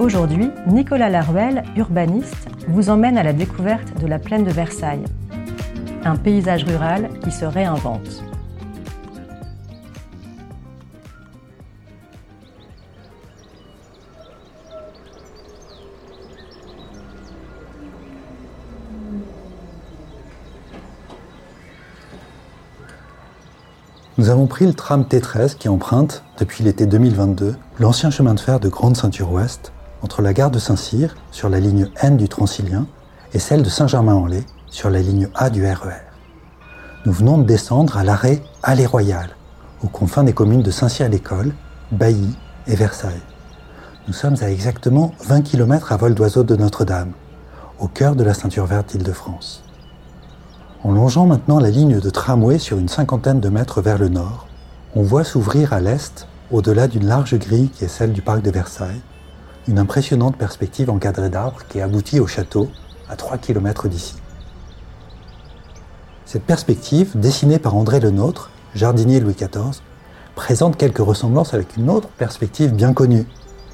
Aujourd'hui, Nicolas Laruelle, urbaniste, vous emmène à la découverte de la plaine de Versailles, un paysage rural qui se réinvente. Nous avons pris le tram T13 qui emprunte, depuis l'été 2022, l'ancien chemin de fer de Grande Ceinture Ouest entre la gare de Saint-Cyr, sur la ligne N du Transilien, et celle de Saint-Germain-en-Laye, sur la ligne A du RER. E Nous venons de descendre à l'arrêt Allée Royale, aux confins des communes de Saint-Cyr-l'École, Bailly et Versailles. Nous sommes à exactement 20 km à vol d'oiseau de Notre-Dame, au cœur de la ceinture verte d'Île-de-France. En longeant maintenant la ligne de tramway sur une cinquantaine de mètres vers le nord, on voit s'ouvrir à l'est, au-delà d'une large grille qui est celle du parc de Versailles, une impressionnante perspective encadrée d'arbres qui aboutit au château à 3 km d'ici. Cette perspective, dessinée par André Lenôtre, jardinier Louis XIV, présente quelques ressemblances avec une autre perspective bien connue,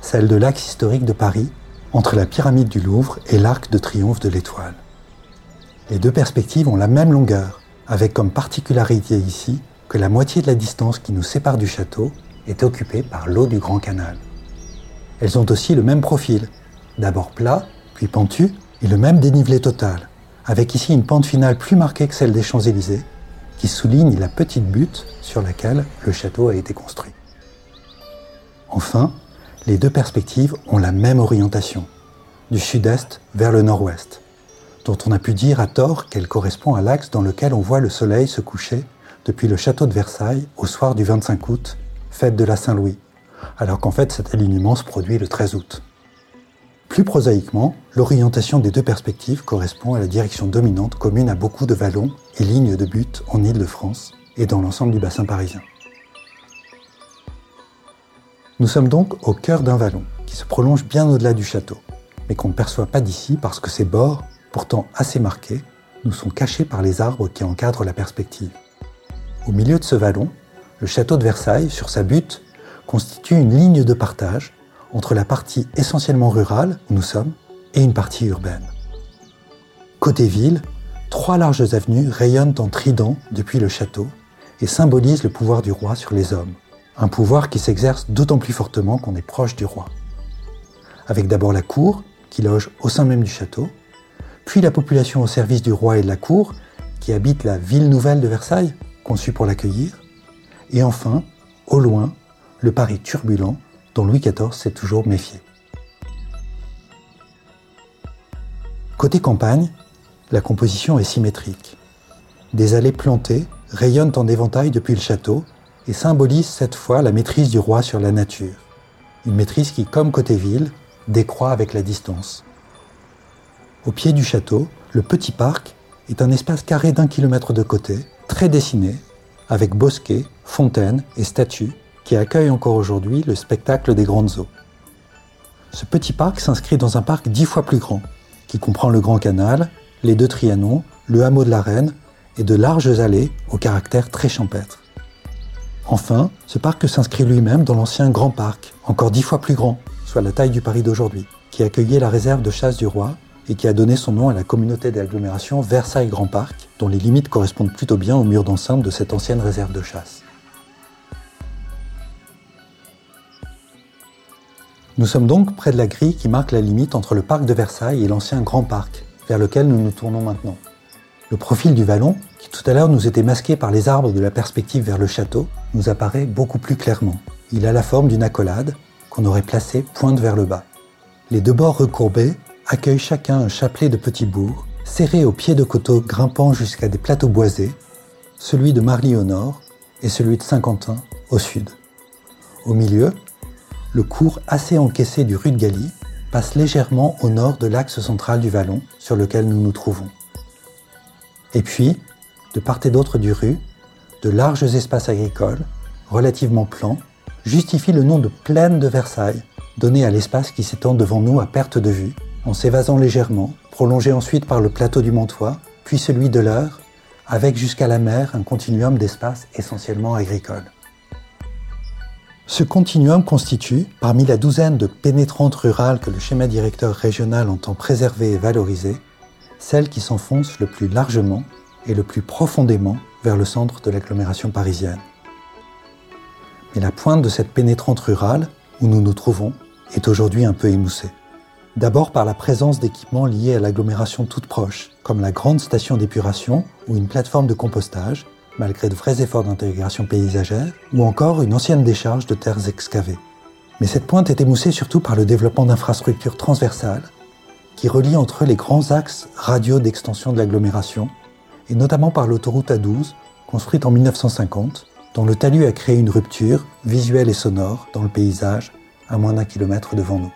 celle de l'axe historique de Paris, entre la pyramide du Louvre et l'arc de triomphe de l'Étoile. Les deux perspectives ont la même longueur, avec comme particularité ici que la moitié de la distance qui nous sépare du château est occupée par l'eau du Grand Canal. Elles ont aussi le même profil, d'abord plat, puis pentu, et le même dénivelé total, avec ici une pente finale plus marquée que celle des Champs-Élysées, qui souligne la petite butte sur laquelle le château a été construit. Enfin, les deux perspectives ont la même orientation, du sud-est vers le nord-ouest, dont on a pu dire à tort qu'elle correspond à l'axe dans lequel on voit le soleil se coucher depuis le château de Versailles au soir du 25 août, fête de la Saint-Louis, alors qu'en fait cet alignement se produit le 13 août. Plus prosaïquement, l'orientation des deux perspectives correspond à la direction dominante commune à beaucoup de vallons et lignes de but en Île-de-France et dans l'ensemble du bassin parisien. Nous sommes donc au cœur d'un vallon qui se prolonge bien au-delà du château, mais qu'on ne perçoit pas d'ici parce que ses bords, pourtant assez marqués, nous sont cachés par les arbres qui encadrent la perspective. Au milieu de ce vallon, le château de Versailles, sur sa butte, constitue une ligne de partage entre la partie essentiellement rurale où nous sommes et une partie urbaine. Côté ville, trois larges avenues rayonnent en trident depuis le château et symbolisent le pouvoir du roi sur les hommes, un pouvoir qui s'exerce d'autant plus fortement qu'on est proche du roi. Avec d'abord la cour, qui loge au sein même du château, puis la population au service du roi et de la cour, qui habite la ville nouvelle de Versailles, conçue pour l'accueillir, et enfin, au loin, le Paris turbulent dont Louis XIV s'est toujours méfié. Côté campagne, la composition est symétrique. Des allées plantées rayonnent en éventail depuis le château et symbolisent cette fois la maîtrise du roi sur la nature. Une maîtrise qui, comme côté ville, décroît avec la distance. Au pied du château, le petit parc est un espace carré d'un kilomètre de côté, très dessiné, avec bosquets, fontaines et statues qui accueille encore aujourd'hui le spectacle des grandes eaux. Ce petit parc s'inscrit dans un parc dix fois plus grand, qui comprend le Grand Canal, les deux Trianons, le hameau de la Reine et de larges allées au caractère très champêtre. Enfin, ce parc s'inscrit lui-même dans l'ancien Grand Parc, encore dix fois plus grand, soit la taille du Paris d'aujourd'hui, qui accueillait la réserve de chasse du roi et qui a donné son nom à la communauté d'agglomération Versailles Grand Parc, dont les limites correspondent plutôt bien aux murs d'enceinte de cette ancienne réserve de chasse. Nous sommes donc près de la grille qui marque la limite entre le parc de Versailles et l'ancien Grand Parc, vers lequel nous nous tournons maintenant. Le profil du vallon, qui tout à l'heure nous était masqué par les arbres de la perspective vers le château, nous apparaît beaucoup plus clairement. Il a la forme d'une accolade qu'on aurait placée pointe vers le bas. Les deux bords recourbés accueillent chacun un chapelet de petits bourgs, serrés au pied de coteaux grimpant jusqu'à des plateaux boisés, celui de Marly au nord et celui de Saint-Quentin au sud. Au milieu, le cours assez encaissé du rue de Galie passe légèrement au nord de l'axe central du vallon sur lequel nous nous trouvons. Et puis, de part et d'autre du rue, de larges espaces agricoles, relativement plans, justifient le nom de plaine de Versailles, donné à l'espace qui s'étend devant nous à perte de vue, en s'évasant légèrement, prolongé ensuite par le plateau du Montois, puis celui de l'Eure, avec jusqu'à la mer un continuum d'espaces essentiellement agricoles. Ce continuum constitue, parmi la douzaine de pénétrantes rurales que le schéma directeur régional entend préserver et valoriser, celle qui s'enfonce le plus largement et le plus profondément vers le centre de l'agglomération parisienne. Mais la pointe de cette pénétrante rurale, où nous nous trouvons, est aujourd'hui un peu émoussée. D'abord par la présence d'équipements liés à l'agglomération toute proche, comme la grande station d'épuration ou une plateforme de compostage, malgré de vrais efforts d'intégration paysagère, ou encore une ancienne décharge de terres excavées. Mais cette pointe est émoussée surtout par le développement d'infrastructures transversales qui relient entre eux les grands axes radiaux d'extension de l'agglomération, et notamment par l'autoroute A12, construite en 1950, dont le talus a créé une rupture visuelle et sonore dans le paysage à moins d'un kilomètre devant nous.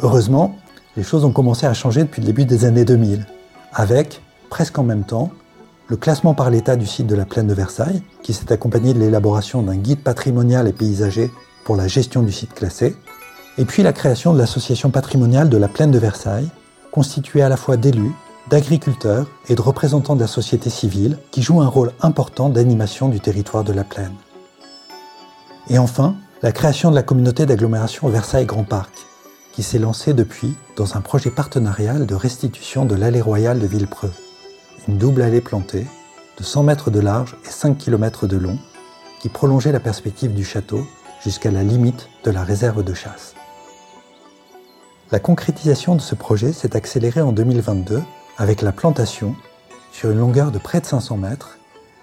Heureusement, les choses ont commencé à changer depuis le début des années 2000, avec, presque en même temps, le classement par l'État du site de la plaine de Versailles, qui s'est accompagné de l'élaboration d'un guide patrimonial et paysager pour la gestion du site classé, et puis la création de l'association patrimoniale de la plaine de Versailles, constituée à la fois d'élus, d'agriculteurs et de représentants de la société civile, qui jouent un rôle important d'animation du territoire de la plaine. Et enfin, la création de la communauté d'agglomération Versailles Grand Parc, qui s'est lancée depuis dans un projet partenarial de restitution de l'allée royale de Villepreux une double allée plantée de 100 mètres de large et 5 km de long qui prolongeait la perspective du château jusqu'à la limite de la réserve de chasse. La concrétisation de ce projet s'est accélérée en 2022 avec la plantation, sur une longueur de près de 500 mètres,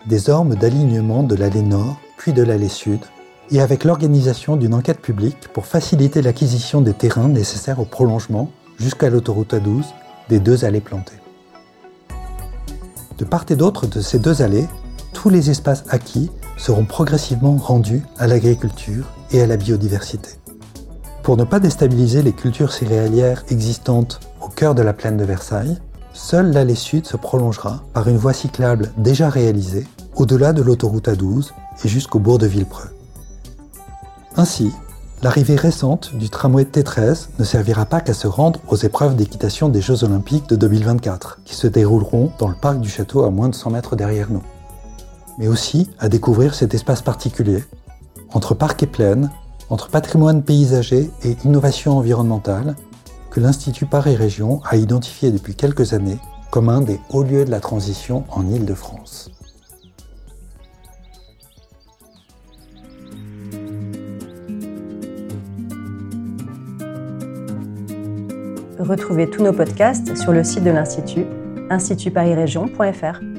des ormes d'alignement de l'allée nord puis de l'allée sud, et avec l'organisation d'une enquête publique pour faciliter l'acquisition des terrains nécessaires au prolongement jusqu'à l'autoroute A12 des deux allées plantées. De part et d'autre de ces deux allées, tous les espaces acquis seront progressivement rendus à l'agriculture et à la biodiversité. Pour ne pas déstabiliser les cultures céréalières existantes au cœur de la plaine de Versailles, seule l'allée sud se prolongera par une voie cyclable déjà réalisée au-delà de l'autoroute A12 et jusqu'au bourg de Villepreux. Ainsi, L'arrivée récente du tramway T13 ne servira pas qu'à se rendre aux épreuves d'équitation des Jeux Olympiques de 2024, qui se dérouleront dans le parc du château à moins de 100 mètres derrière nous, mais aussi à découvrir cet espace particulier, entre parc et plaine, entre patrimoine paysager et innovation environnementale, que l'Institut Paris Région a identifié depuis quelques années comme un des hauts lieux de la transition en Île-de-France. Retrouvez tous nos podcasts sur le site de l'Institut, institutparisrégion.fr.